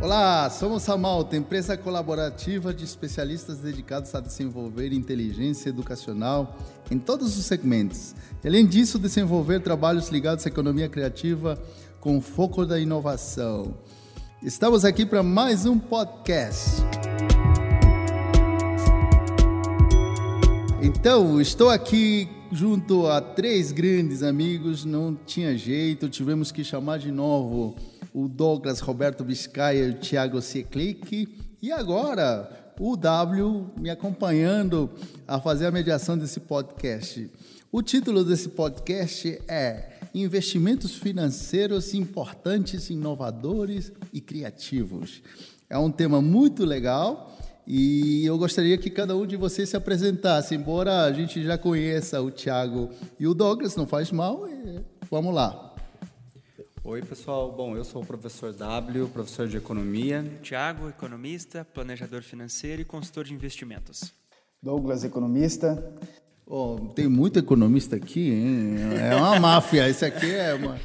Olá, somos a Malta, empresa colaborativa de especialistas dedicados a desenvolver inteligência educacional em todos os segmentos. Além disso, desenvolver trabalhos ligados à economia criativa com foco da inovação. Estamos aqui para mais um podcast. Então, estou aqui junto a três grandes amigos, não tinha jeito, tivemos que chamar de novo o Douglas Roberto Biscaia e o Thiago Seclic. E agora, o W me acompanhando a fazer a mediação desse podcast. O título desse podcast é Investimentos Financeiros Importantes, Inovadores e Criativos. É um tema muito legal e eu gostaria que cada um de vocês se apresentasse, embora a gente já conheça o Thiago e o Douglas, não faz mal, vamos lá. Oi, pessoal. Bom, eu sou o professor W, professor de economia. Tiago, economista, planejador financeiro e consultor de investimentos. Douglas, economista. Oh, tem muito economista aqui, hein? É uma máfia. Isso aqui é uma.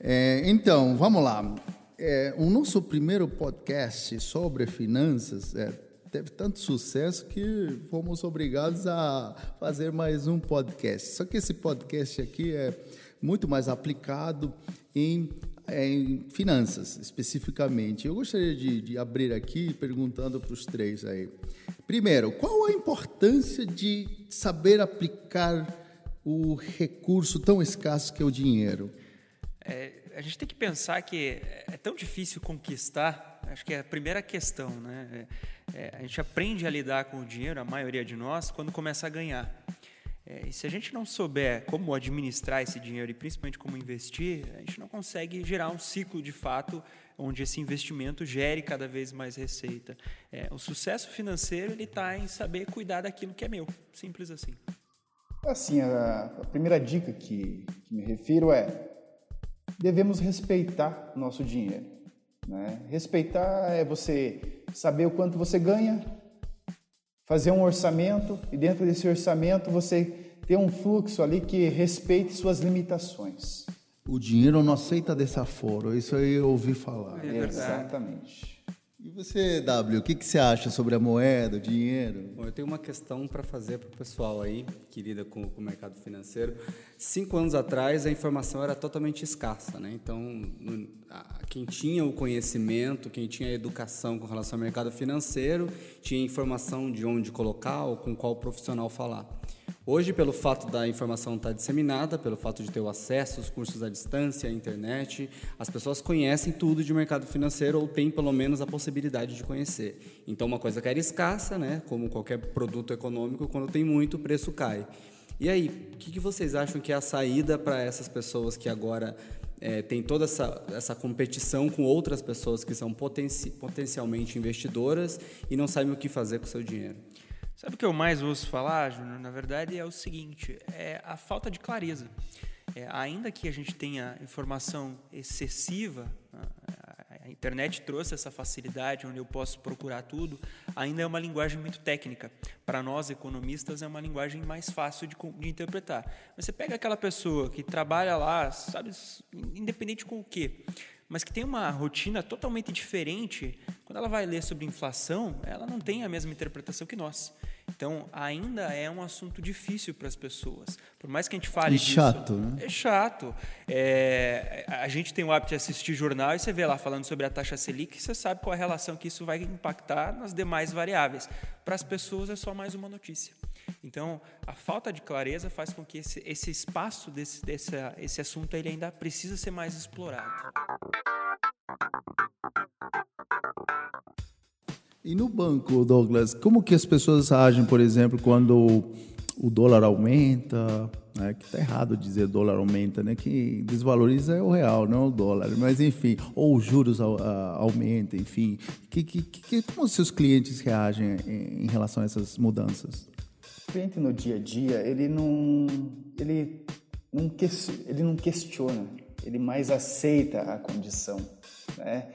É, então, vamos lá. É, o nosso primeiro podcast sobre finanças é, teve tanto sucesso que fomos obrigados a fazer mais um podcast. Só que esse podcast aqui é muito mais aplicado em, em finanças, especificamente. Eu gostaria de, de abrir aqui perguntando para os três aí. Primeiro, qual a importância de saber aplicar o recurso tão escasso que é o dinheiro? É, a gente tem que pensar que é tão difícil conquistar, acho que é a primeira questão, né? É, é a gente aprende a lidar com o dinheiro, a maioria de nós, quando começa a ganhar. É, e se a gente não souber como administrar esse dinheiro e principalmente como investir, a gente não consegue gerar um ciclo de fato onde esse investimento gere cada vez mais receita. É, o sucesso financeiro ele está em saber cuidar daquilo que é meu, simples assim. Assim, a, a primeira dica que, que, me refiro é devemos respeitar nosso dinheiro. Né? Respeitar é você saber o quanto você ganha, fazer um orçamento e dentro desse orçamento você ter um fluxo ali que respeite suas limitações. O dinheiro não aceita desaforo, isso aí eu ouvi falar. É Exatamente. E você, W, o que, que você acha sobre a moeda, o dinheiro? Bom, eu tenho uma questão para fazer para o pessoal aí, que lida com, com, o mercado financeiro. Cinco anos atrás, a informação era totalmente escassa, né? Então, no, a, quem tinha o conhecimento, quem tinha a educação com relação ao mercado financeiro, tinha informação de onde colocar ou com qual profissional falar. Hoje, pelo fato da informação estar disseminada, pelo fato de ter o acesso aos cursos à distância, à internet, as pessoas conhecem tudo de mercado financeiro ou têm pelo menos a possibilidade de conhecer. Então, uma coisa que era escassa, né, como qualquer produto econômico, quando tem muito, o preço cai. E aí, o que, que vocês acham que é a saída para essas pessoas que agora é, tem toda essa, essa competição com outras pessoas que são potenci potencialmente investidoras e não sabem o que fazer com o seu dinheiro? Sabe o que eu mais ouço falar, Júnior? Na verdade, é o seguinte: é a falta de clareza. É, ainda que a gente tenha informação excessiva, a internet trouxe essa facilidade onde eu posso procurar tudo, ainda é uma linguagem muito técnica. Para nós, economistas, é uma linguagem mais fácil de, de interpretar. Mas você pega aquela pessoa que trabalha lá, sabe, independente com o quê, mas que tem uma rotina totalmente diferente, quando ela vai ler sobre inflação, ela não tem a mesma interpretação que nós. Então, ainda é um assunto difícil para as pessoas. Por mais que a gente fale e disso, chato, né? É chato. É, a gente tem o hábito de assistir jornal e você vê lá falando sobre a taxa Selic, você sabe qual é a relação que isso vai impactar nas demais variáveis. Para as pessoas é só mais uma notícia. Então, a falta de clareza faz com que esse, esse espaço desse, desse esse assunto ele ainda precisa ser mais explorado. E no banco, Douglas, como que as pessoas agem, por exemplo, quando o dólar aumenta, né, que está errado dizer dólar aumenta, né, que desvaloriza é o real, não o dólar, mas enfim, ou os juros aumentam, enfim. Que, que, que, como os seus clientes reagem em, em relação a essas mudanças? O cliente no dia a dia, ele não, ele não, ele não questiona, ele mais aceita a condição, né?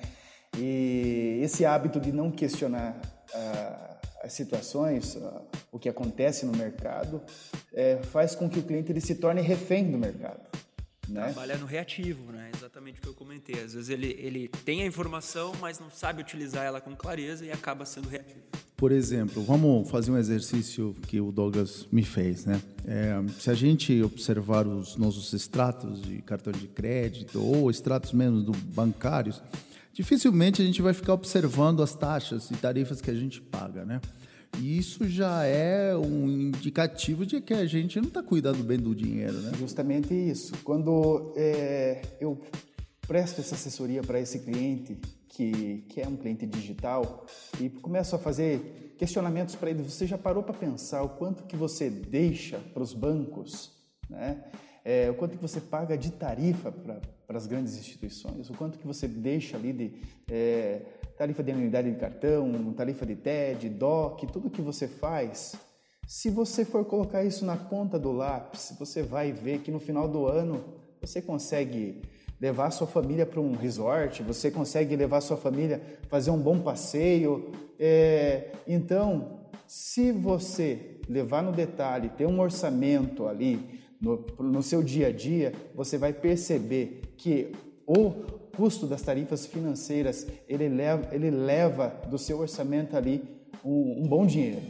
E esse hábito de não questionar a, as situações, o que acontece no mercado, é, faz com que o cliente ele se torne refém do mercado. Né? Trabalha no reativo, né? exatamente o que eu comentei. Às vezes ele, ele tem a informação, mas não sabe utilizar ela com clareza e acaba sendo reativo. Por exemplo, vamos fazer um exercício que o Douglas me fez, né? É, se a gente observar os nossos extratos de cartão de crédito ou extratos mesmo do bancários, dificilmente a gente vai ficar observando as taxas e tarifas que a gente paga, né? E isso já é um indicativo de que a gente não está cuidando bem do dinheiro, né? Justamente isso. Quando é, eu presto essa assessoria para esse cliente, que, que é um cliente digital, e começo a fazer questionamentos para ele, você já parou para pensar o quanto que você deixa para os bancos, né? É, o quanto que você paga de tarifa para as grandes instituições, o quanto que você deixa ali de é, tarifa de anuidade de cartão, tarifa de TED, DOC, tudo que você faz, se você for colocar isso na ponta do lápis, você vai ver que no final do ano você consegue levar sua família para um resort, você consegue levar sua família fazer um bom passeio. É, então, se você levar no detalhe, ter um orçamento ali no, no seu dia a dia, você vai perceber que o custo das tarifas financeiras, ele leva, ele leva do seu orçamento ali um, um bom dinheiro.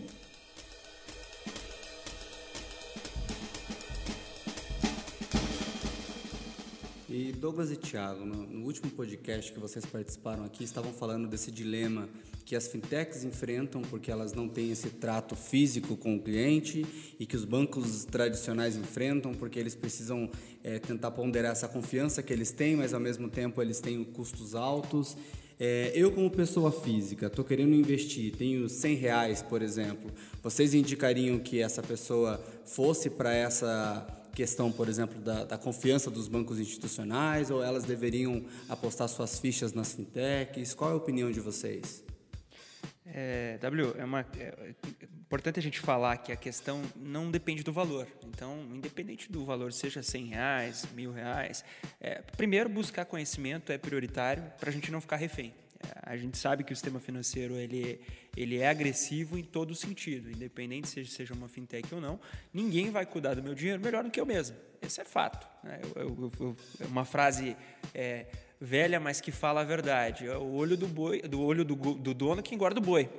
E Douglas e Thiago, no, no, último podcast que vocês participaram aqui, estavam falando desse dilema que as fintechs enfrentam porque elas não têm esse trato físico com o cliente e que os bancos tradicionais enfrentam porque eles precisam é, tentar ponderar essa confiança que eles têm, mas ao mesmo tempo eles têm custos altos. É, eu, como pessoa física, estou querendo investir, tenho 100 reais, por exemplo. Vocês indicariam que essa pessoa fosse para essa questão, por exemplo, da, da, confiança dos bancos institucionais ou elas deveriam apostar suas fichas nas fintechs? Qual é a opinião de vocês? É, w, é, uma, é, importante a gente falar que a questão não depende do valor. Então, independente do valor, seja 100 reais, mil reais, é, primeiro buscar conhecimento é prioritário para a gente não ficar refém. A gente sabe que o sistema financeiro ele, ele é agressivo em todo sentido, independente se seja uma fintech ou não. Ninguém vai cuidar do meu dinheiro melhor do que eu mesmo. Esse é fato. Né? Eu, eu, eu, uma frase é, velha, mas que fala a verdade. É o olho do boi, do olho do, do dono que engorda o boi.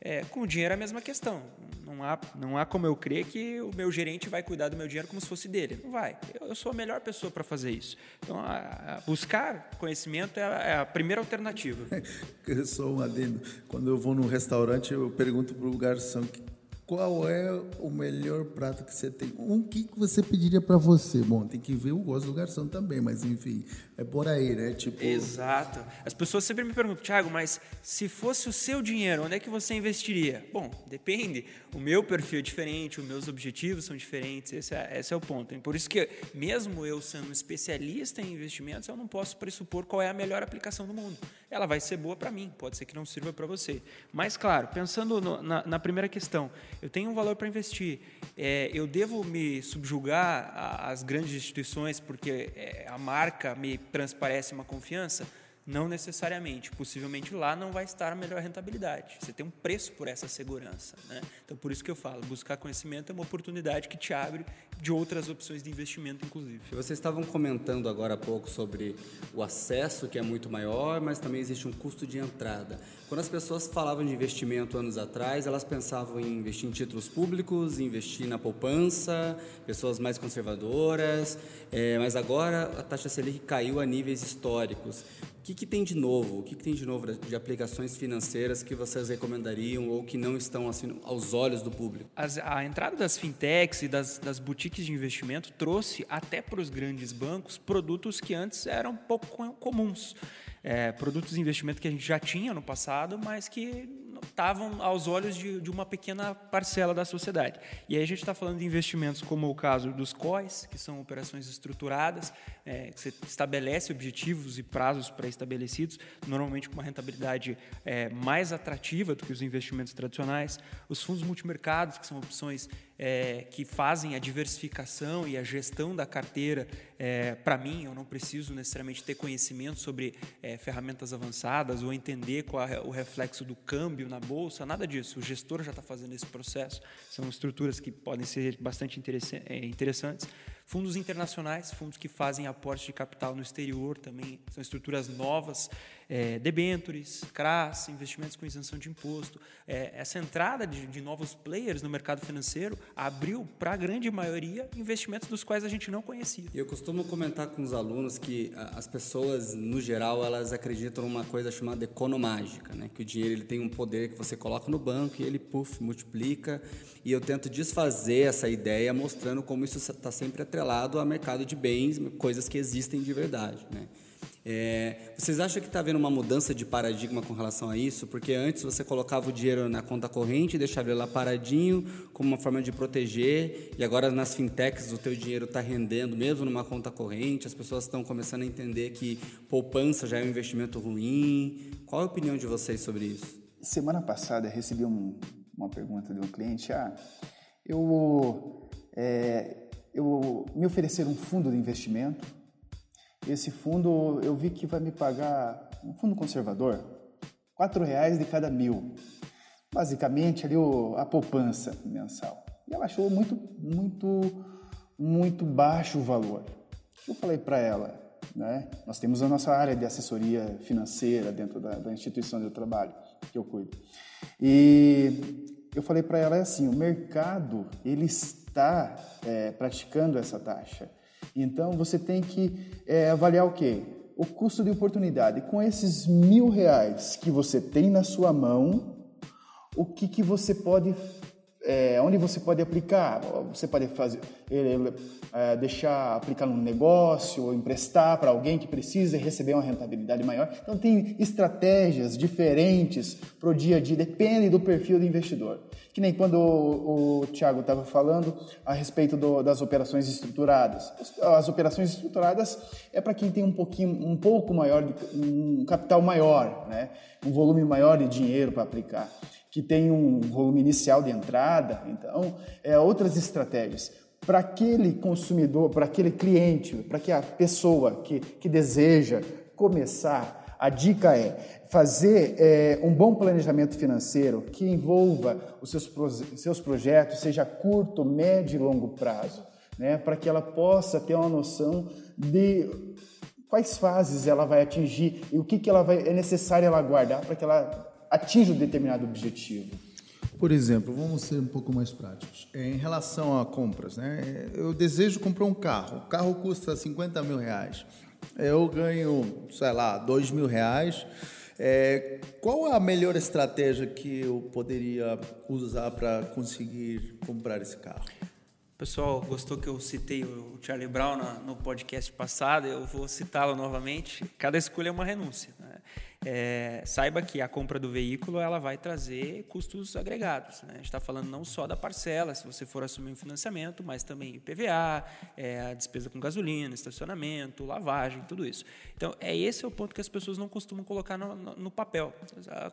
É, com o dinheiro é a mesma questão. Não há, não há como eu crer que o meu gerente vai cuidar do meu dinheiro como se fosse dele. Não vai. Eu, eu sou a melhor pessoa para fazer isso. Então, a, a buscar conhecimento é a, é a, primeira alternativa. Eu sou um adendo. Quando eu vou num restaurante, eu pergunto para o garçom qual é o melhor prato que você tem? Um que você pediria para você? Bom, tem que ver o gosto do garçom também, mas enfim, é por aí, né? Tipo... Exato. As pessoas sempre me perguntam, Thiago, mas se fosse o seu dinheiro, onde é que você investiria? Bom, depende. O meu perfil é diferente, os meus objetivos são diferentes, esse é, esse é o ponto. Por isso que, mesmo eu sendo um especialista em investimentos, eu não posso pressupor qual é a melhor aplicação do mundo. Ela vai ser boa para mim, pode ser que não sirva para você. Mas, claro, pensando no, na, na primeira questão, eu tenho um valor para investir. É, eu devo me subjugar às grandes instituições porque é, a marca me transparece uma confiança? Não necessariamente. Possivelmente lá não vai estar a melhor rentabilidade. Você tem um preço por essa segurança. Né? Então, por isso que eu falo, buscar conhecimento é uma oportunidade que te abre de outras opções de investimento, inclusive. Vocês estavam comentando agora há pouco sobre o acesso, que é muito maior, mas também existe um custo de entrada. Quando as pessoas falavam de investimento anos atrás, elas pensavam em investir em títulos públicos, investir na poupança, pessoas mais conservadoras, é, mas agora a taxa Selic caiu a níveis históricos que, que tem de novo? O que, que tem de novo de aplicações financeiras que vocês recomendariam ou que não estão assim aos olhos do público? As, a entrada das fintechs e das, das boutiques de investimento trouxe até para os grandes bancos produtos que antes eram pouco comuns. É, produtos de investimento que a gente já tinha no passado, mas que estavam aos olhos de, de, uma pequena parcela da sociedade. E aí a gente está falando de investimentos como o caso dos COIs, que são operações estruturadas, é, que você estabelece objetivos e prazos pré-estabelecidos, normalmente com uma rentabilidade é, mais atrativa do que os investimentos tradicionais. Os fundos multimercados, que são opções é, que fazem a diversificação e a gestão da carteira. É, Para mim, eu não preciso necessariamente ter conhecimento sobre é, ferramentas avançadas ou entender qual é o reflexo do câmbio na bolsa, nada disso. O gestor já está fazendo esse processo. São estruturas que podem ser bastante é, interessantes. Fundos internacionais, fundos que fazem aporte de capital no exterior também, são estruturas novas, é, debentures, CRAS, investimentos com isenção de imposto. É, essa entrada de, de, novos players no mercado financeiro abriu para a grande maioria investimentos dos quais a gente não conhecia. Eu costumo comentar com os alunos que as pessoas, no geral, elas acreditam numa coisa chamada economágica, né? que o dinheiro ele tem um poder que você coloca no banco e ele puff, multiplica. E eu tento desfazer essa ideia mostrando como isso está sempre atrelado atrelado ao mercado de bens, coisas que existem de verdade. Né? É, vocês acham que está havendo uma mudança de paradigma com relação a isso? Porque antes você colocava o dinheiro na conta corrente e deixava ele lá paradinho como uma forma de proteger, e agora nas fintechs o teu dinheiro está rendendo mesmo numa conta corrente, as pessoas estão começando a entender que poupança já é um investimento ruim. Qual a opinião de vocês sobre isso? Semana passada recebi um, uma pergunta de um cliente. Ah, eu é, eu me oferecer um fundo de investimento. Esse fundo eu vi que vai me pagar um fundo conservador, quatro reais de cada mil, basicamente ali o, a poupança mensal. E ela achou muito, muito, muito baixo o valor. Eu falei para ela, né? Nós temos a nossa área de assessoria financeira dentro da, da instituição de trabalho, que eu cuido. E eu falei para ela é assim, o mercado ele está é, praticando essa taxa. Então você tem que é, avaliar o quê? O custo de oportunidade. Com esses mil reais que você tem na sua mão, o que, que você pode é, onde você pode aplicar. Você pode fazer, é, deixar aplicar num negócio ou emprestar para alguém que precisa e receber uma rentabilidade maior. Então, tem estratégias diferentes para o dia a dia, depende do perfil do investidor. Que nem quando o, o Tiago estava falando a respeito do, das operações estruturadas. As operações estruturadas é para quem tem um pouquinho, um pouco maior, de, um capital maior, né? um volume maior de dinheiro para aplicar que tem um volume inicial de entrada, então, é outras estratégias. Para aquele consumidor, para aquele cliente, para que a pessoa que, que deseja começar, a dica é fazer é, um bom planejamento financeiro que envolva os seus, seus projetos, seja curto, médio e longo prazo, né, para que ela possa ter uma noção de quais fases ela vai atingir e o que, que ela vai, é necessário ela guardar para que ela atinja um determinado objetivo? Por exemplo, vamos ser um pouco mais práticos. É, em relação a compras, né? eu desejo comprar um carro. O carro custa 50 mil reais. Eu ganho, sei lá, 2 mil reais. É, qual a melhor estratégia que eu poderia usar para conseguir comprar esse carro? pessoal gostou que eu citei o Charlie Brown no podcast passado, eu vou citá-lo novamente. Cada escolha é uma renúncia. Né? É, saiba que a compra do veículo ela vai trazer custos agregados. Né? A gente está falando não só da parcela, se você for assumir um financiamento, mas também IPVA, é, a despesa com gasolina, estacionamento, lavagem, tudo isso. Então, é esse é o ponto que as pessoas não costumam colocar no, no, no papel.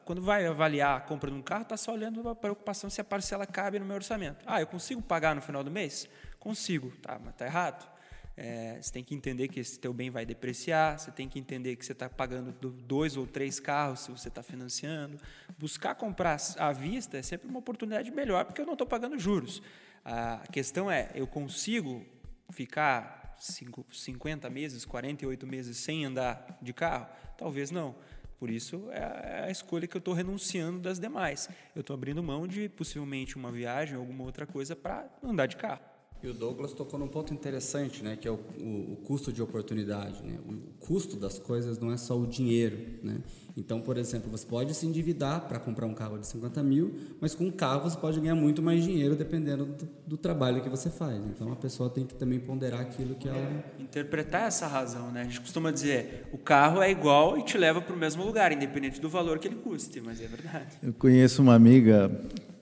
Quando vai avaliar a compra de um carro, está só olhando a preocupação se a parcela cabe no meu orçamento. Ah, eu consigo pagar no final do mês? Consigo, tá, mas está errado. É, você tem que entender que esse teu bem vai depreciar, você tem que entender que você está pagando dois ou três carros se você está financiando. Buscar comprar à vista é sempre uma oportunidade melhor, porque eu não estou pagando juros. A questão é, eu consigo ficar 50 meses, 48 meses sem andar de carro? Talvez não. Por isso é a escolha que eu estou renunciando das demais. Eu estou abrindo mão de possivelmente uma viagem alguma outra coisa para andar de carro. E o Douglas tocou num ponto interessante, né, que é o, o, o, custo de oportunidade. Né? O custo das coisas não é só o dinheiro. Né? Então, por exemplo, você pode se endividar para comprar um carro de 50 mil, mas com um carro você pode ganhar muito mais dinheiro dependendo do, do trabalho que você faz. Então, a pessoa tem que também ponderar aquilo que ela... É, interpretar essa razão. Né? A gente costuma dizer, o carro é igual e te leva para o mesmo lugar, independente do valor que ele custe, mas é verdade. Eu conheço uma amiga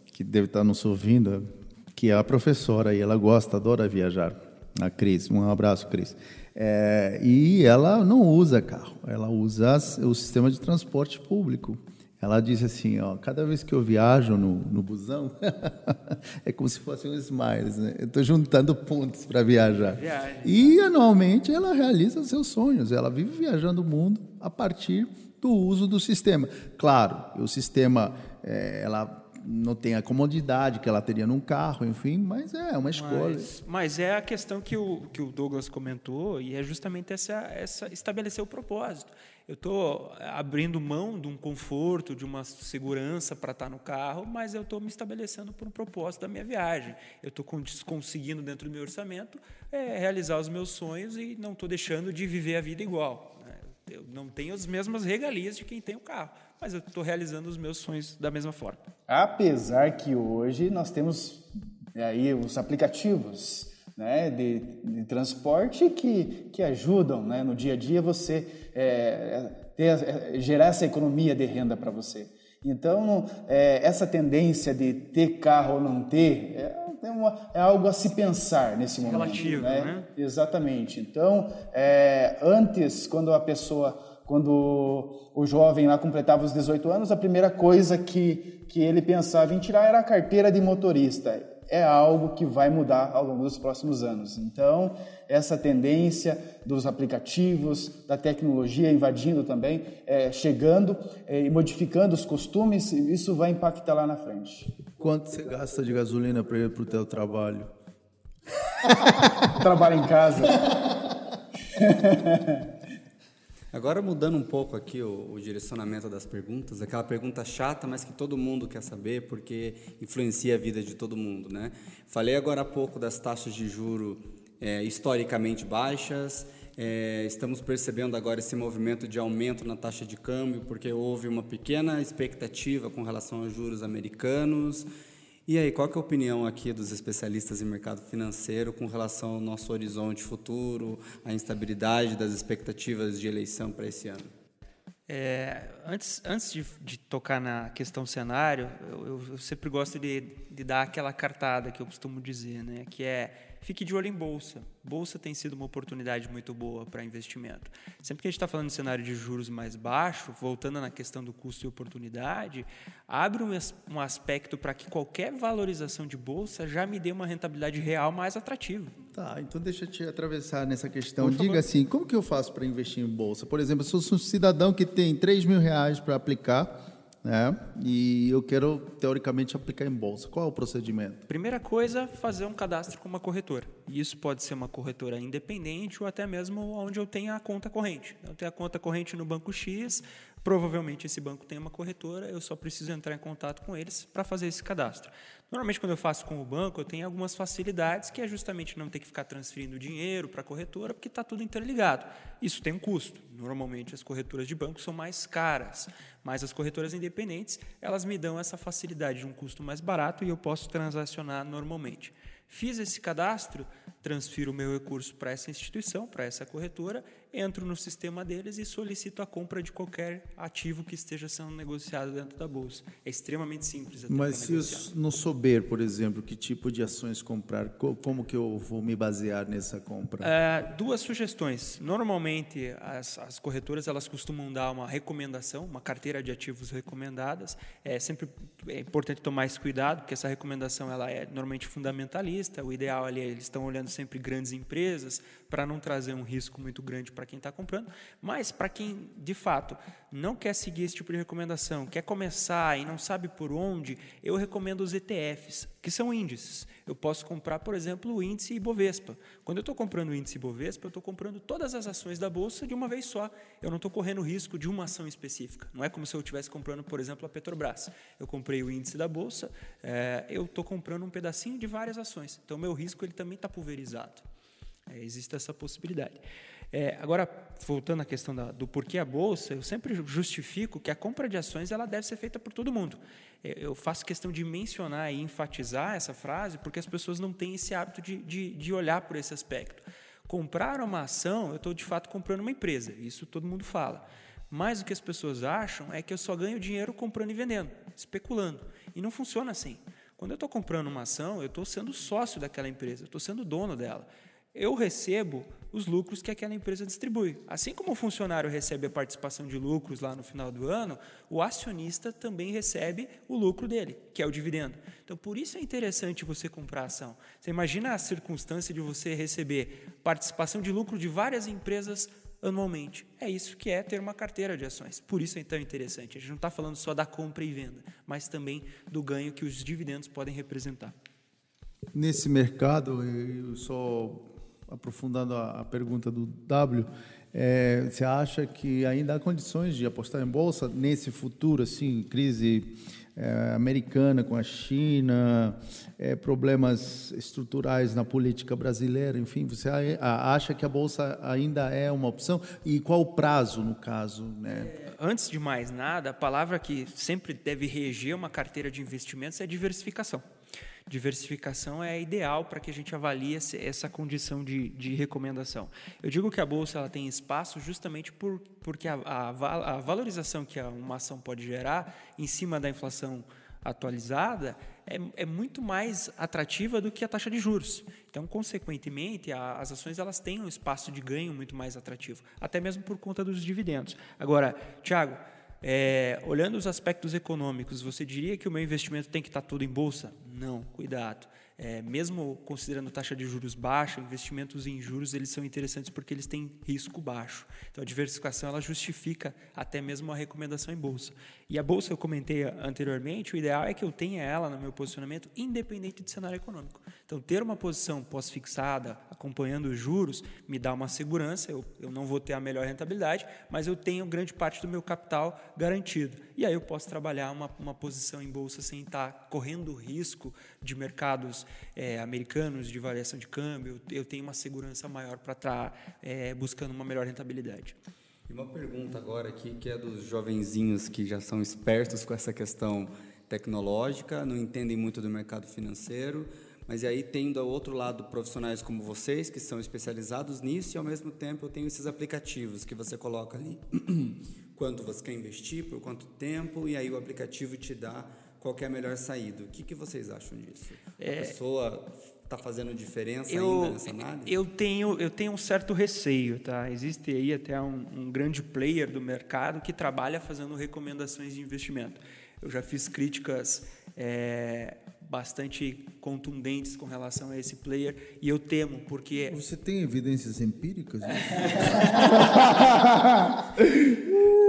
que deve estar nos ouvindo, que é a professora e ela gosta, adora viajar, a Cris. Um abraço, Cris. É, e ela não usa carro, ela usa o sistema de transporte público. Ela disse assim, ó, cada vez que eu viajo no, no busão, é como se fosse um smiles, né? Eu estou juntando pontos para viajar. Viagem. E anualmente ela realiza seus sonhos. Ela vive viajando o mundo a partir do uso do sistema. Claro, o sistema, é, ela não tem a comodidade que ela teria num carro, enfim, mas é uma escolha. Mas, mas é a questão que o, que o Douglas comentou e é justamente essa, essa estabelecer o propósito. Eu estou abrindo mão de um conforto, de uma segurança para estar no carro, mas eu estou me estabelecendo por um propósito da minha viagem. Eu estou conseguindo, dentro do meu orçamento, é, realizar os meus sonhos e não estou deixando de viver a vida igual. Eu não tenho as mesmas regalias de quem tem o carro, mas eu estou realizando os meus sonhos da mesma forma. Apesar que hoje nós temos é, aí os aplicativos né, de, de, transporte que, que ajudam né, no dia a dia você é, ter, é, gerar essa economia de renda para você. Então, é, essa tendência de ter carro ou não ter é, é, uma, é algo a se pensar nesse momento. Relativo, né? né? Exatamente. Então, é, antes, quando a pessoa quando o jovem lá completava os 18 anos, a primeira coisa que, que ele pensava em tirar era a carteira de motorista. É algo que vai mudar ao longo dos próximos anos. Então, essa tendência dos aplicativos, da tecnologia invadindo também, é, chegando é, e modificando os costumes, isso vai impactar lá na frente. Quanto você gasta de gasolina para ir para o teu trabalho? Trabalho em casa. Agora mudando um pouco aqui o, o, direcionamento das perguntas, aquela pergunta chata, mas que todo mundo quer saber porque influencia a vida de todo mundo, né? Falei agora há pouco das taxas de juro é, historicamente baixas. É, estamos percebendo agora esse movimento de aumento na taxa de câmbio porque houve uma pequena expectativa com relação aos juros americanos. E aí, qual é a opinião aqui dos especialistas em mercado financeiro com relação ao nosso horizonte futuro, a instabilidade das expectativas de eleição para esse ano? É, antes antes de, de, tocar na questão cenário, eu, eu sempre gosto de, de, dar aquela cartada que eu costumo dizer, né, que é fique de olho em bolsa. Bolsa tem sido uma oportunidade muito boa para investimento. Sempre que a gente está falando de cenário de juros mais baixo, voltando na questão do custo e oportunidade, abre um, aspecto para que qualquer valorização de bolsa já me dê uma rentabilidade real mais atrativa. Tá, então deixa eu te atravessar nessa questão. Diga assim, como que eu faço para investir em bolsa? Por exemplo, eu sou um cidadão que tem 3 mil reais para aplicar né? E eu quero teoricamente aplicar em bolsa. Qual é o procedimento? Primeira coisa, fazer um cadastro com uma corretora. E isso pode ser uma corretora independente ou até mesmo onde eu tenha a conta corrente. Eu tenho a conta corrente no banco X, provavelmente esse banco tem uma corretora, eu só preciso entrar em contato com eles para fazer esse cadastro. Normalmente, quando eu faço com o banco, eu tenho algumas facilidades, que é justamente não ter que ficar transferindo dinheiro para a corretora, porque está tudo interligado. Isso tem um custo. Normalmente, as corretoras de banco são mais caras, mas as corretoras independentes, elas me dão essa facilidade de um custo mais barato e eu posso transacionar normalmente. Fiz esse cadastro, transfiro o meu recurso para essa instituição, para essa corretora, entro no sistema deles e solicito a compra de qualquer ativo que esteja sendo negociado dentro da bolsa. É extremamente simples. Mas se eu não souber, por exemplo, que tipo de ações comprar, como que eu vou me basear nessa compra? É, duas sugestões. Normalmente as, as, corretoras elas costumam dar uma recomendação, uma carteira de ativos recomendadas. É sempre é importante tomar esse cuidado, porque essa recomendação ela é normalmente fundamentalista. O ideal ali é eles estão olhando sempre grandes empresas para não trazer um risco muito grande para quem está comprando. Mas para quem de fato não quer seguir esse tipo de recomendação, quer começar e não sabe por onde, eu recomendo os ETFs, que são índices. Eu posso comprar, por exemplo, o índice Ibovespa. Quando eu estou comprando o índice Ibovespa, eu estou comprando todas as ações da bolsa de uma vez só. Eu não estou correndo risco de uma ação específica. Não é como se eu estivesse comprando, por exemplo, a Petrobras. Eu comprei o índice da bolsa, é, eu estou comprando um pedacinho de várias ações. Então, meu risco ele também está pulverizado. É, existe essa possibilidade. É, agora, voltando à questão da, do porquê a bolsa, eu sempre justifico que a compra de ações ela deve ser feita por todo mundo. É, eu faço questão de mencionar e enfatizar essa frase porque as pessoas não têm esse hábito de, de, de olhar por esse aspecto. Comprar uma ação, eu estou de fato comprando uma empresa, isso todo mundo fala. Mas o que as pessoas acham é que eu só ganho dinheiro comprando e vendendo, especulando. E não funciona assim. Quando eu estou comprando uma ação, eu estou sendo sócio daquela empresa, eu estou sendo dono dela. Eu recebo os lucros que aquela empresa distribui. Assim como o funcionário recebe a participação de lucros lá no final do ano, o acionista também recebe o lucro dele, que é o dividendo. Então, por isso é interessante você comprar ação. Você imagina a circunstância de você receber participação de lucro de várias empresas anualmente. É isso que é ter uma carteira de ações. Por isso é tão interessante. A gente não está falando só da compra e venda, mas também do ganho que os dividendos podem representar. Nesse mercado, eu só aprofundando a, pergunta do W, é, você acha que ainda há condições de apostar em bolsa nesse futuro, assim, crise é, americana com a China, é, problemas estruturais na política brasileira, enfim, você acha que a bolsa ainda é uma opção? E qual o prazo, no caso? Né? Antes de mais nada, a palavra que sempre deve reger uma carteira de investimentos é diversificação diversificação é ideal para que a gente avalie essa condição de, de recomendação. Eu digo que a bolsa ela tem espaço justamente por, porque a, a, a valorização que uma ação pode gerar em cima da inflação atualizada é, é, muito mais atrativa do que a taxa de juros. Então, consequentemente, a, as ações elas têm um espaço de ganho muito mais atrativo, até mesmo por conta dos dividendos. Agora, Tiago, é, olhando os aspectos econômicos, você diria que o meu investimento tem que estar tudo em bolsa? Não, cuidado é, mesmo considerando taxa de juros baixa, investimentos em juros eles são interessantes porque eles têm risco baixo. Então a diversificação ela justifica até mesmo a recomendação em bolsa. E a bolsa eu comentei anteriormente, o ideal é que eu tenha ela no meu posicionamento independente do cenário econômico. Então ter uma posição pós-fixada, acompanhando os juros, me dá uma segurança, eu, eu não vou ter a melhor rentabilidade, mas eu tenho grande parte do meu capital garantido. E aí eu posso trabalhar uma, uma posição em bolsa sem estar correndo risco de mercados é, americanos de variação de câmbio, eu tenho uma segurança maior para estar tá, é, buscando uma melhor rentabilidade. E uma pergunta agora aqui, que é dos jovenzinhos que já são espertos com essa questão tecnológica, não entendem muito do mercado financeiro, mas aí tem do outro lado profissionais como vocês, que são especializados nisso, e ao mesmo tempo eu tenho esses aplicativos que você coloca ali quanto você quer investir, por quanto tempo, e aí o aplicativo te dá qual é a melhor saída. O que, que vocês acham disso? É, a pessoa está fazendo diferença eu, ainda nessa análise? Eu tenho, eu tenho um certo receio. Tá? Existe aí até um, um grande player do mercado que trabalha fazendo recomendações de investimento. Eu já fiz críticas é, bastante contundentes com relação a esse player e eu temo porque você tem evidências empíricas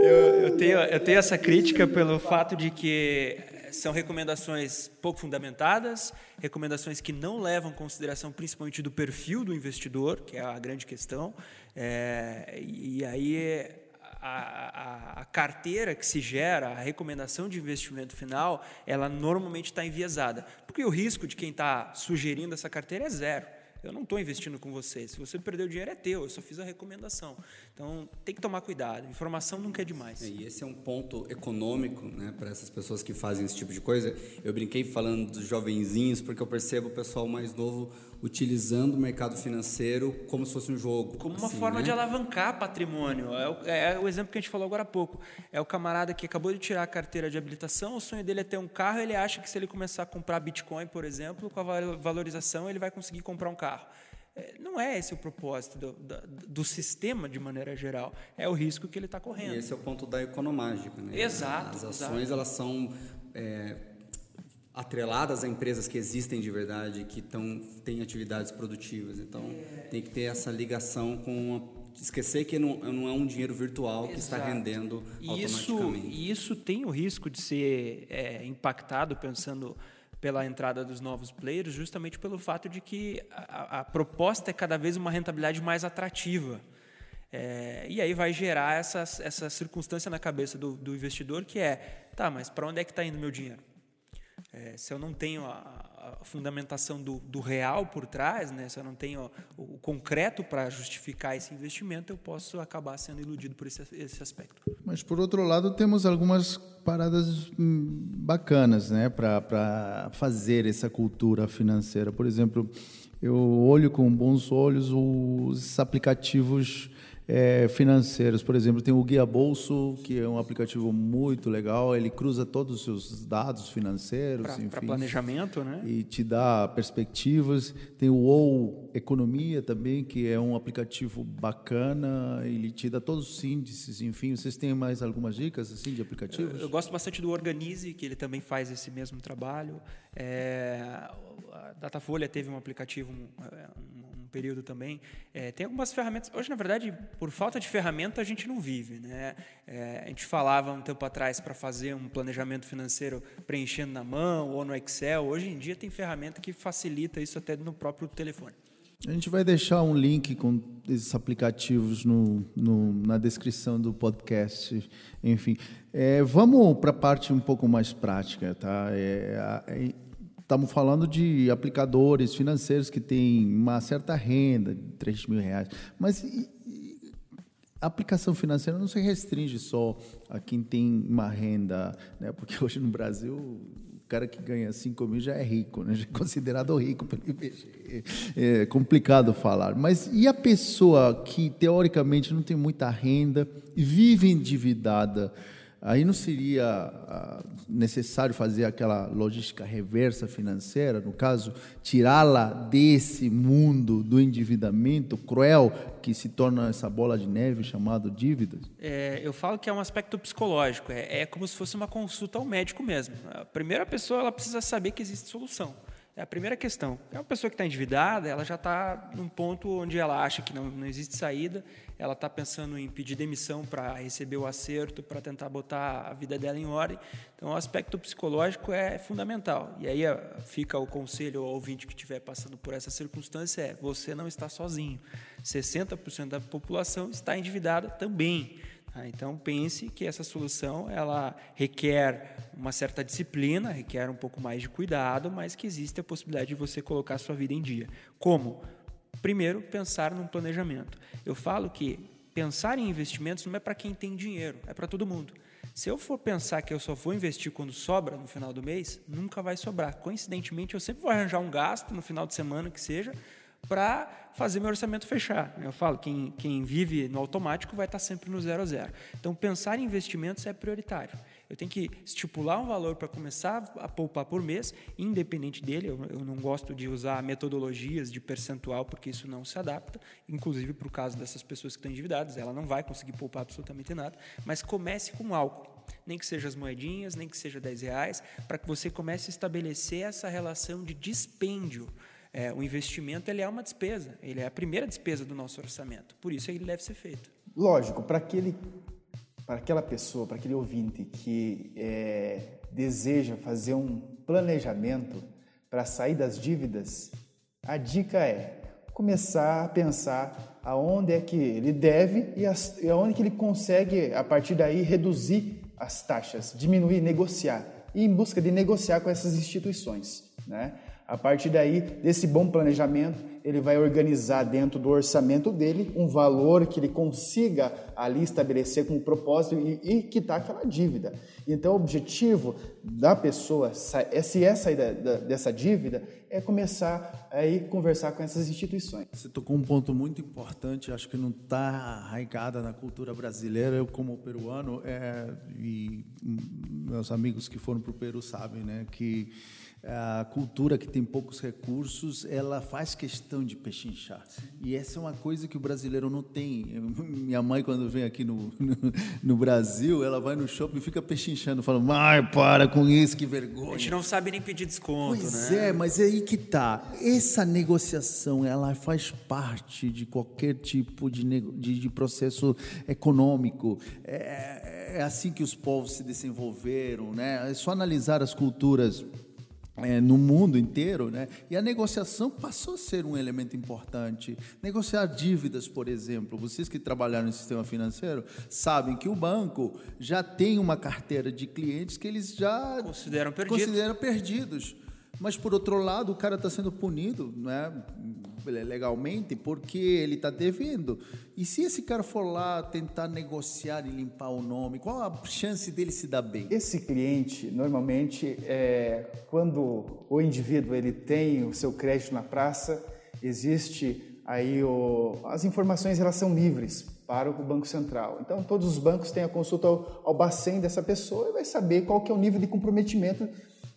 eu, eu, tenho eu tenho essa crítica pelo fato de que são recomendações pouco fundamentadas, recomendações que não levam em consideração principalmente do perfil do investidor, que é a grande questão. É, e aí a, a, a, carteira que se gera, a recomendação de investimento final, ela normalmente está enviesada. Porque o risco de quem está sugerindo essa carteira é zero. Eu não estou investindo com você. Se você perdeu o dinheiro, é teu. Eu só fiz a recomendação. Então, tem que tomar cuidado. Informação nunca é demais. É, e esse é um ponto econômico né, para essas pessoas que fazem esse tipo de coisa. Eu brinquei falando dos jovenzinhos, porque eu percebo o pessoal mais novo utilizando o mercado financeiro como se fosse um jogo. Como uma assim, forma né? de alavancar patrimônio. É o, é o, exemplo que a gente falou agora há pouco. É o camarada que acabou de tirar a carteira de habilitação, o sonho dele é ter um carro, ele acha que se ele começar a comprar Bitcoin, por exemplo, com a valorização, ele vai conseguir comprar um carro. É, não é esse o propósito do, do, do, sistema de maneira geral. É o risco que ele está correndo. E esse é o ponto da economágica. Né? Exato. As ações exato. elas são é, atreladas a empresas que existem de verdade, que tão, têm atividades produtivas. Então, tem que ter essa ligação com esquecer que não, não, é um dinheiro virtual Exato. que está rendendo automaticamente. E isso tem o risco de ser é, impactado pensando pela entrada dos novos players, justamente pelo fato de que a, a proposta é cada vez uma rentabilidade mais atrativa. É, e aí vai gerar essa, essa circunstância na cabeça do, do investidor que é, tá, mas para onde é que está indo meu dinheiro? É, se eu não tenho a, a fundamentação do, do, real por trás, né, se eu não tenho o, o concreto para justificar esse investimento, eu posso acabar sendo iludido por esse, esse aspecto. Mas, por outro lado, temos algumas paradas hum, bacanas né, para fazer essa cultura financeira. Por exemplo, eu olho com bons olhos os aplicativos é, financeiros. Por exemplo, tem o Guia Bolso, que é um aplicativo muito legal. Ele cruza todos os seus dados financeiros, Para planejamento, né? E te dá perspectivas. Tem o ou Economia também, que é um aplicativo bacana. Ele te dá todos os índices, enfim. Vocês têm mais algumas dicas assim de aplicativos? Eu, eu gosto bastante do Organize, que ele também faz esse mesmo trabalho. É, a Datafolha teve um aplicativo, um, um período também. É, tem algumas ferramentas. Hoje, na verdade, por falta de ferramenta, a gente não vive. Né? É, a gente falava um tempo atrás para fazer um planejamento financeiro preenchendo na mão ou no Excel. Hoje em dia, tem ferramenta que facilita isso até no próprio telefone. A gente vai deixar um link com esses aplicativos no, no na descrição do podcast. Enfim, é, vamos para a parte um pouco mais prática, tá? É, é, estamos falando de aplicadores financeiros que têm uma certa renda, de 3 mil reais. Mas e, e, a aplicação financeira não se restringe só a quem tem uma renda, né? porque hoje no Brasil o cara que ganha 5 mil já é rico, né? já é considerado rico pelo IBGE. É complicado falar. Mas e a pessoa que, teoricamente, não tem muita renda vive endividada? Aí não seria ah, necessário fazer aquela logística reversa financeira, no caso, tirá-la desse mundo do endividamento cruel que se torna essa bola de neve chamado dívidas? É, eu falo que é um aspecto psicológico, é, é como se fosse uma consulta ao médico mesmo. A primeira pessoa ela precisa saber que existe solução. É a primeira questão. É uma pessoa que está endividada, ela já está num ponto onde ela acha que não, não existe saída, ela está pensando em pedir demissão para receber o acerto, para tentar botar a vida dela em ordem. Então, o aspecto psicológico é fundamental. E aí fica o conselho ao ouvinte que estiver passando por essa circunstância: é você não está sozinho. 60% da população está endividada também. Tá? Então pense que essa solução ela requer uma certa disciplina, requer um pouco mais de cuidado, mas que existe a possibilidade de você colocar a sua vida em dia. Como? Primeiro, pensar num planejamento. Eu falo que pensar em investimentos não é para quem tem dinheiro, é para todo mundo. Se eu for pensar que eu só vou investir quando sobra no final do mês, nunca vai sobrar. Coincidentemente, eu sempre vou arranjar um gasto no final de semana que seja para fazer meu orçamento fechar. Eu falo, quem, quem vive no automático vai estar sempre no zero a zero. Então, pensar em investimentos é prioritário. Eu tenho que estipular um valor para começar a poupar por mês, independente dele. Eu, eu, não gosto de usar metodologias de percentual, porque isso não se adapta, inclusive para o caso dessas pessoas que estão endividadas, ela não vai conseguir poupar absolutamente nada. Mas comece com algo nem que seja as moedinhas, nem que seja 10 reais, para que você comece a estabelecer essa relação de dispêndio é, o investimento ele é uma despesa, ele é a primeira despesa do nosso orçamento, por isso ele deve ser feito. Lógico, para aquele, para aquela pessoa, para aquele ouvinte que é, deseja fazer um planejamento para sair das dívidas, a dica é começar a pensar aonde é que ele deve e, as, e aonde que ele consegue, a partir daí, reduzir as taxas, diminuir, negociar, e em busca de negociar com essas instituições. Né? A partir daí, desse bom planejamento, ele vai organizar dentro do orçamento dele um valor que ele consiga ali estabelecer com propósito e, e quitar aquela dívida. Então, o objetivo da pessoa, é se é sair da, da, dessa dívida, é começar a ir conversar com essas instituições. Você tocou um ponto muito importante, acho que não está arraigada na cultura brasileira. Eu, como peruano, é, e meus amigos que foram para o Peru sabem, né, que a cultura que tem poucos recursos, ela faz questão de pechinchar. E essa é uma coisa que o brasileiro não tem. Minha mãe, quando vem aqui no, no, no Brasil, ela vai no shopping e fica pechinchando, falando, ai, para com isso, que vergonha. A gente não sabe nem pedir desconto, pois né? é, mas é aí que tá. Essa negociação, ela faz parte de qualquer tipo de, de, de processo econômico. É, é assim que os povos se desenvolveram, né? É só analisar as culturas é, no mundo inteiro, né? E a negociação passou a ser um elemento importante. Negociar dívidas, por exemplo. Vocês que trabalharam no sistema financeiro sabem que o banco já tem uma carteira de clientes que eles já consideram perdidos. Consideram perdidos. Mas, por outro lado, o cara está sendo punido né, legalmente porque ele está devendo. E se esse cara for lá tentar negociar e limpar o nome, qual a chance dele se dar bem? Esse cliente, normalmente, é, quando o indivíduo ele tem o seu crédito na praça, existe aí o, as informações elas são livres para o Banco Central. Então, todos os bancos têm a consulta ao, ao Bacen dessa pessoa e vai saber qual que é o nível de comprometimento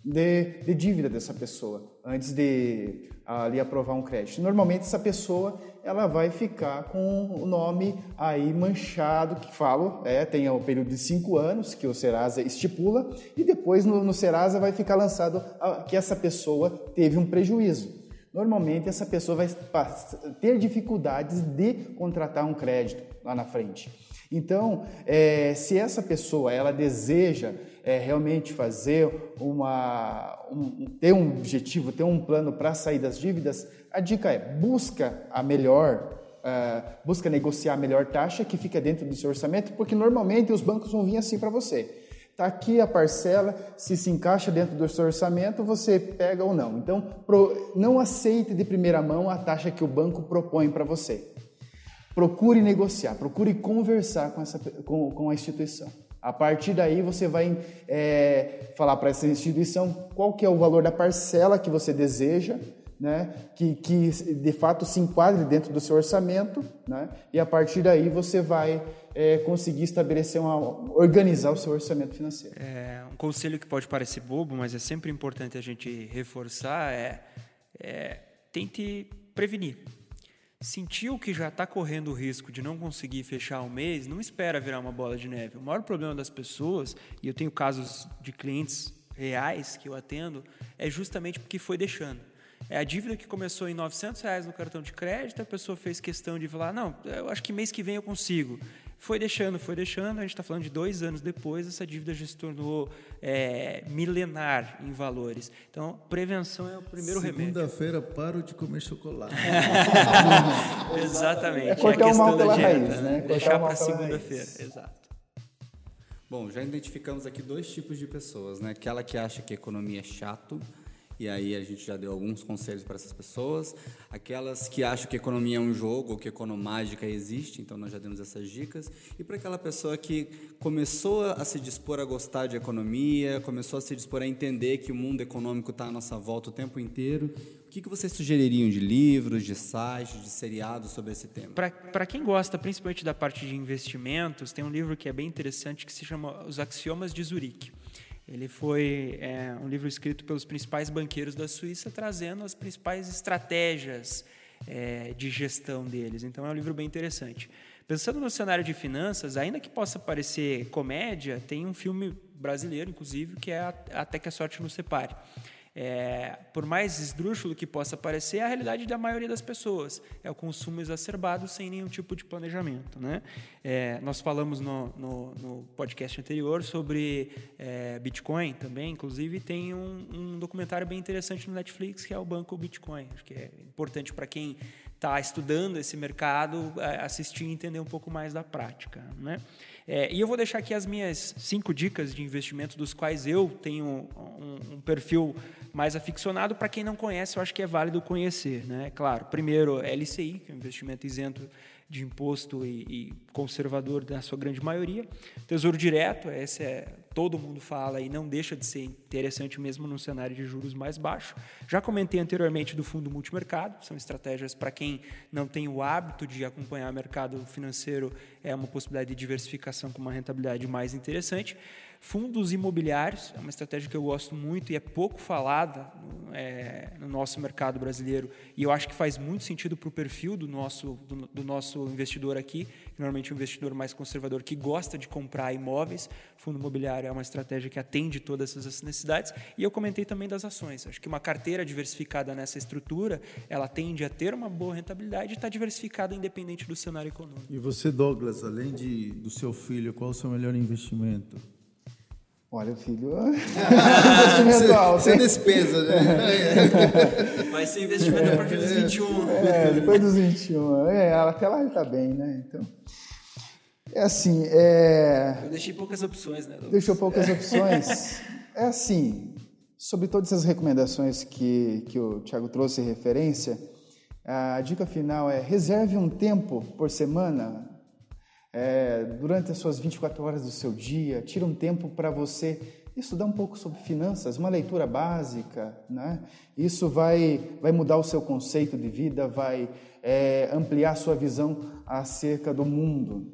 de, de dívida dessa pessoa antes de ali aprovar um crédito. Normalmente essa pessoa ela vai ficar com o nome aí manchado, que falo, é, tem o período de cinco anos que o Serasa estipula e depois no, no Serasa vai ficar lançado a, que essa pessoa teve um prejuízo. Normalmente essa pessoa vai ter dificuldades de contratar um crédito lá na frente. Então, é, se essa pessoa ela deseja é, realmente fazer uma, um, ter um objetivo, ter um plano para sair das dívidas, a dica é busca a melhor Uh, busca negociar a melhor taxa que fica dentro do seu orçamento, porque normalmente os bancos vão vir assim para você. Está aqui a parcela, se se encaixa dentro do seu orçamento, você pega ou não. Então, pro, não aceite de primeira mão a taxa que o banco propõe para você. Procure negociar, procure conversar com, essa, com, com a instituição. A partir daí você vai é, falar para essa instituição qual que é o valor da parcela que você deseja, né, que, que de fato se enquadre dentro do seu orçamento, né, e a partir daí você vai é, conseguir estabelecer uma, organizar o seu orçamento financeiro. É, um conselho que pode parecer bobo, mas é sempre importante a gente reforçar é, é tente prevenir. Sentiu que já está correndo o risco de não conseguir fechar um mês, não espera virar uma bola de neve. O maior problema das pessoas, e eu tenho casos de clientes reais que eu atendo, é justamente porque foi deixando. É a dívida que começou em 900 reais no cartão de crédito, a pessoa fez questão de falar, não, eu acho que mês que vem eu consigo. Foi deixando, foi deixando, a gente está falando de dois anos depois, essa dívida já se tornou é, milenar em valores. Então, prevenção é o primeiro Segunda remédio. Segunda-feira, paro de comer chocolate. Exatamente. É cortar a o mal pela dieta, raiz, né? Deixar para segunda-feira, exato. Bom, já identificamos aqui dois tipos de pessoas, né? Aquela que acha que economia é chato e aí a gente já deu alguns conselhos para essas pessoas. Aquelas que acham que economia é um jogo ou que economágica existe, então nós já demos essas dicas. E para aquela pessoa que começou a se dispor a gostar de economia, começou a se dispor a entender que o mundo econômico está à nossa volta o tempo inteiro, o que, que vocês sugeririam de livros, de sites, de seriados sobre esse tema? Para quem gosta principalmente da parte de investimentos, tem um livro que é bem interessante que se chama Os Axiomas de Zurique. Ele foi é, um livro escrito pelos principais banqueiros da Suíça, trazendo as principais estratégias é, de gestão deles. Então é um livro bem interessante. Pensando no cenário de finanças, ainda que possa parecer comédia, tem um filme brasileiro, inclusive, que é Até que a Sorte nos Separe. É, por mais esdrúxulo que possa parecer, é a realidade da maioria das pessoas é o consumo exacerbado sem nenhum tipo de planejamento. Né? É, nós falamos no, no, no, podcast anterior sobre é, Bitcoin também, inclusive tem um, um, documentário bem interessante no Netflix que é o Banco Bitcoin. Acho que é importante para quem está estudando esse mercado é, assistir e entender um pouco mais da prática. Né? É, e eu vou deixar aqui as minhas cinco dicas de investimento, dos quais eu tenho um, um perfil mais aficionado. Para quem não conhece, eu acho que é válido conhecer. Né? Claro, primeiro, LCI, que é um investimento isento de imposto e, e, conservador na sua grande maioria. Tesouro direto, esse é todo mundo fala e não deixa de ser interessante mesmo num cenário de juros mais baixo. Já comentei anteriormente do fundo multimercado, são estratégias para quem não tem o hábito de acompanhar o mercado financeiro, é uma possibilidade de diversificação com uma rentabilidade mais interessante. Fundos imobiliários é uma estratégia que eu gosto muito e é pouco falada é, no nosso mercado brasileiro e eu acho que faz muito sentido para o perfil do nosso, do, do, nosso investidor aqui, que normalmente é um investidor mais conservador que gosta de comprar imóveis. Fundo imobiliário é uma estratégia que atende todas essas necessidades e eu comentei também das ações. Acho que uma carteira diversificada nessa estrutura, ela tende a ter uma boa rentabilidade e está diversificada independente do cenário econômico. E você, Douglas, além de, do seu filho, qual o seu melhor investimento? Olha, filho, investimento alto. Sem despesa, né? Vai ser investimento a partir dos 21. É, depois dos 21. É, até lá ele está bem, né? Então, é assim, é... Eu deixei poucas opções, né? Douglas? Deixou poucas opções. É assim, sobre todas essas recomendações que, que o Thiago trouxe referência, a dica final é reserve um tempo por semana é, durante as suas 24 horas do seu dia, tira um tempo para você estudar um pouco sobre finanças, uma leitura básica, né? Isso vai, vai mudar o seu conceito de vida, vai é, ampliar a sua visão acerca do mundo.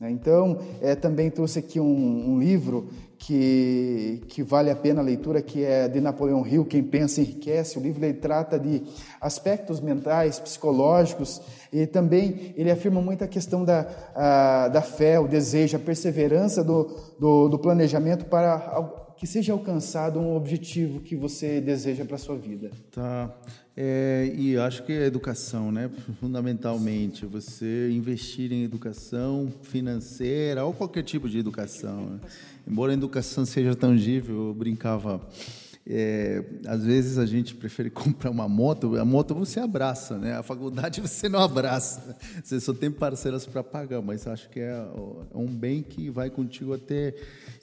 Né? Então, é, também trouxe aqui um, um, livro que, que vale a pena a leitura, que é de Napoleão Hill, Quem Pensa Enriquece. O livro ele trata de aspectos mentais, psicológicos, e também ele afirma muito a questão da, a, da fé, o desejo, a perseverança do, do, do planejamento para que seja alcançado um objetivo que você deseja para a sua vida. Tá. É, e acho que a educação, né? Fundamentalmente, você investir em educação financeira ou qualquer tipo de educação. Né? Embora a educação seja tangível, eu brincava. É, às vezes a gente prefere comprar uma moto, a moto você abraça, né? A faculdade você não abraça, você só tem parcelas para pagar, mas acho que é, é um bem que vai contigo até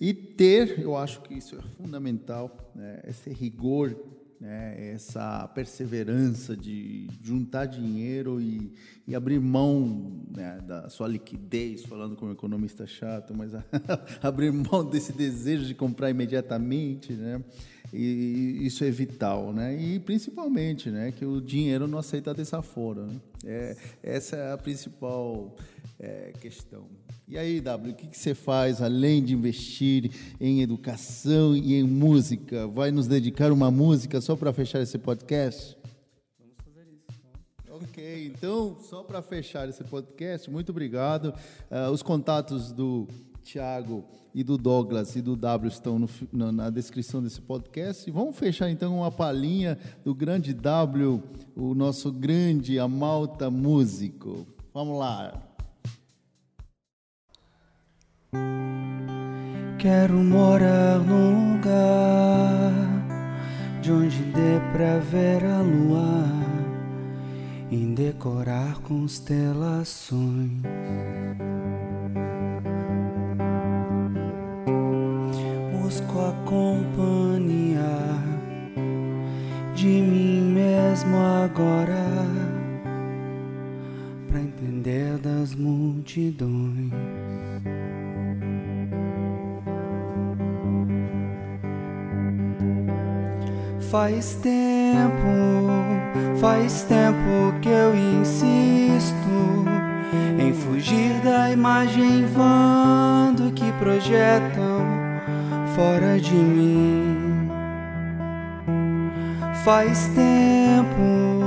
e ter, eu acho que isso é fundamental, né? esse rigor né, essa perseverança de juntar dinheiro e, e abrir mão né, da sua liquidez, falando como economista chato, mas abrir mão desse desejo de comprar imediatamente, né? E isso é vital, né? E principalmente, né, que o dinheiro não aceita desaforo. Né? É, essa é a principal é, questão. E aí, W, o que, que você faz além de investir em educação e em música? Vai nos dedicar uma música só para fechar esse podcast? Vamos fazer isso. Então. Ok, então, só para fechar esse podcast, muito obrigado. Uh, os contatos do Tiago e do Douglas e do W estão no, na, na, descrição desse podcast. E vamos fechar então uma palhinha do grande W, o nosso grande Amalta músico. Vamos lá. Quero morar num lugar de onde dê pra ver a lua e decorar constelações. Busco a companhia de mim mesmo agora para entender das multidões. Faz tempo, faz tempo que eu insisto em fugir da imagem vã do que projetam fora de mim. Faz tempo,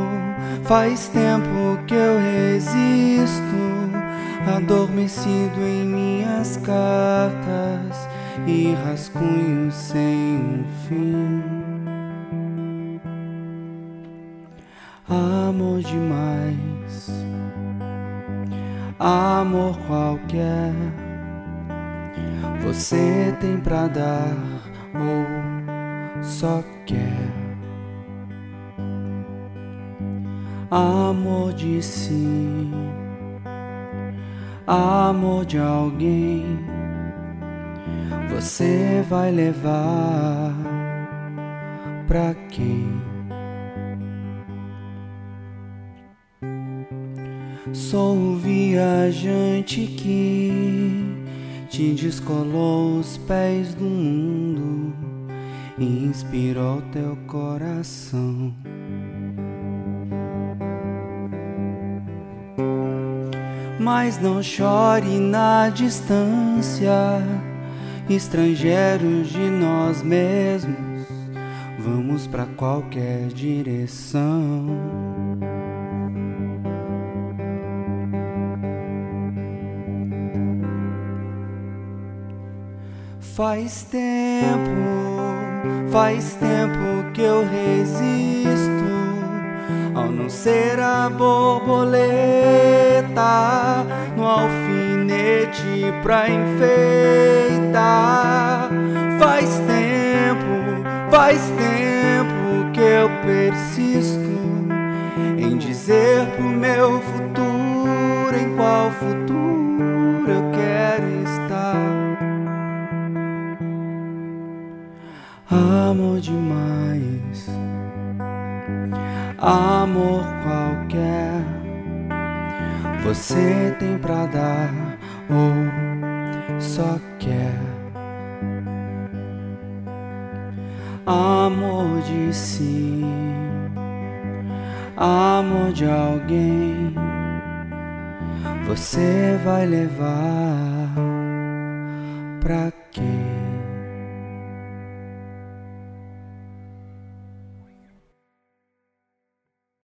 faz tempo que eu resisto, adormecido em minhas cartas e rascunhos sem fim. amor demais, amor qualquer. Você tem pra dar ou só quer amor de si, amor de alguém. Você vai levar pra quem? Sou o viajante que te descolou os pés do mundo e inspirou teu coração. Mas não chore na distância, estrangeiros de nós mesmos, vamos para qualquer direção. Faz tempo, faz tempo que eu resisto ao não ser a borboleta no alfinete pra enfeitar. Faz tempo, faz tempo que eu persisto em dizer pro meu futuro amor demais, amor qualquer. Você tem pra dar ou só quer amor de si, amor de alguém, você vai levar pra quem?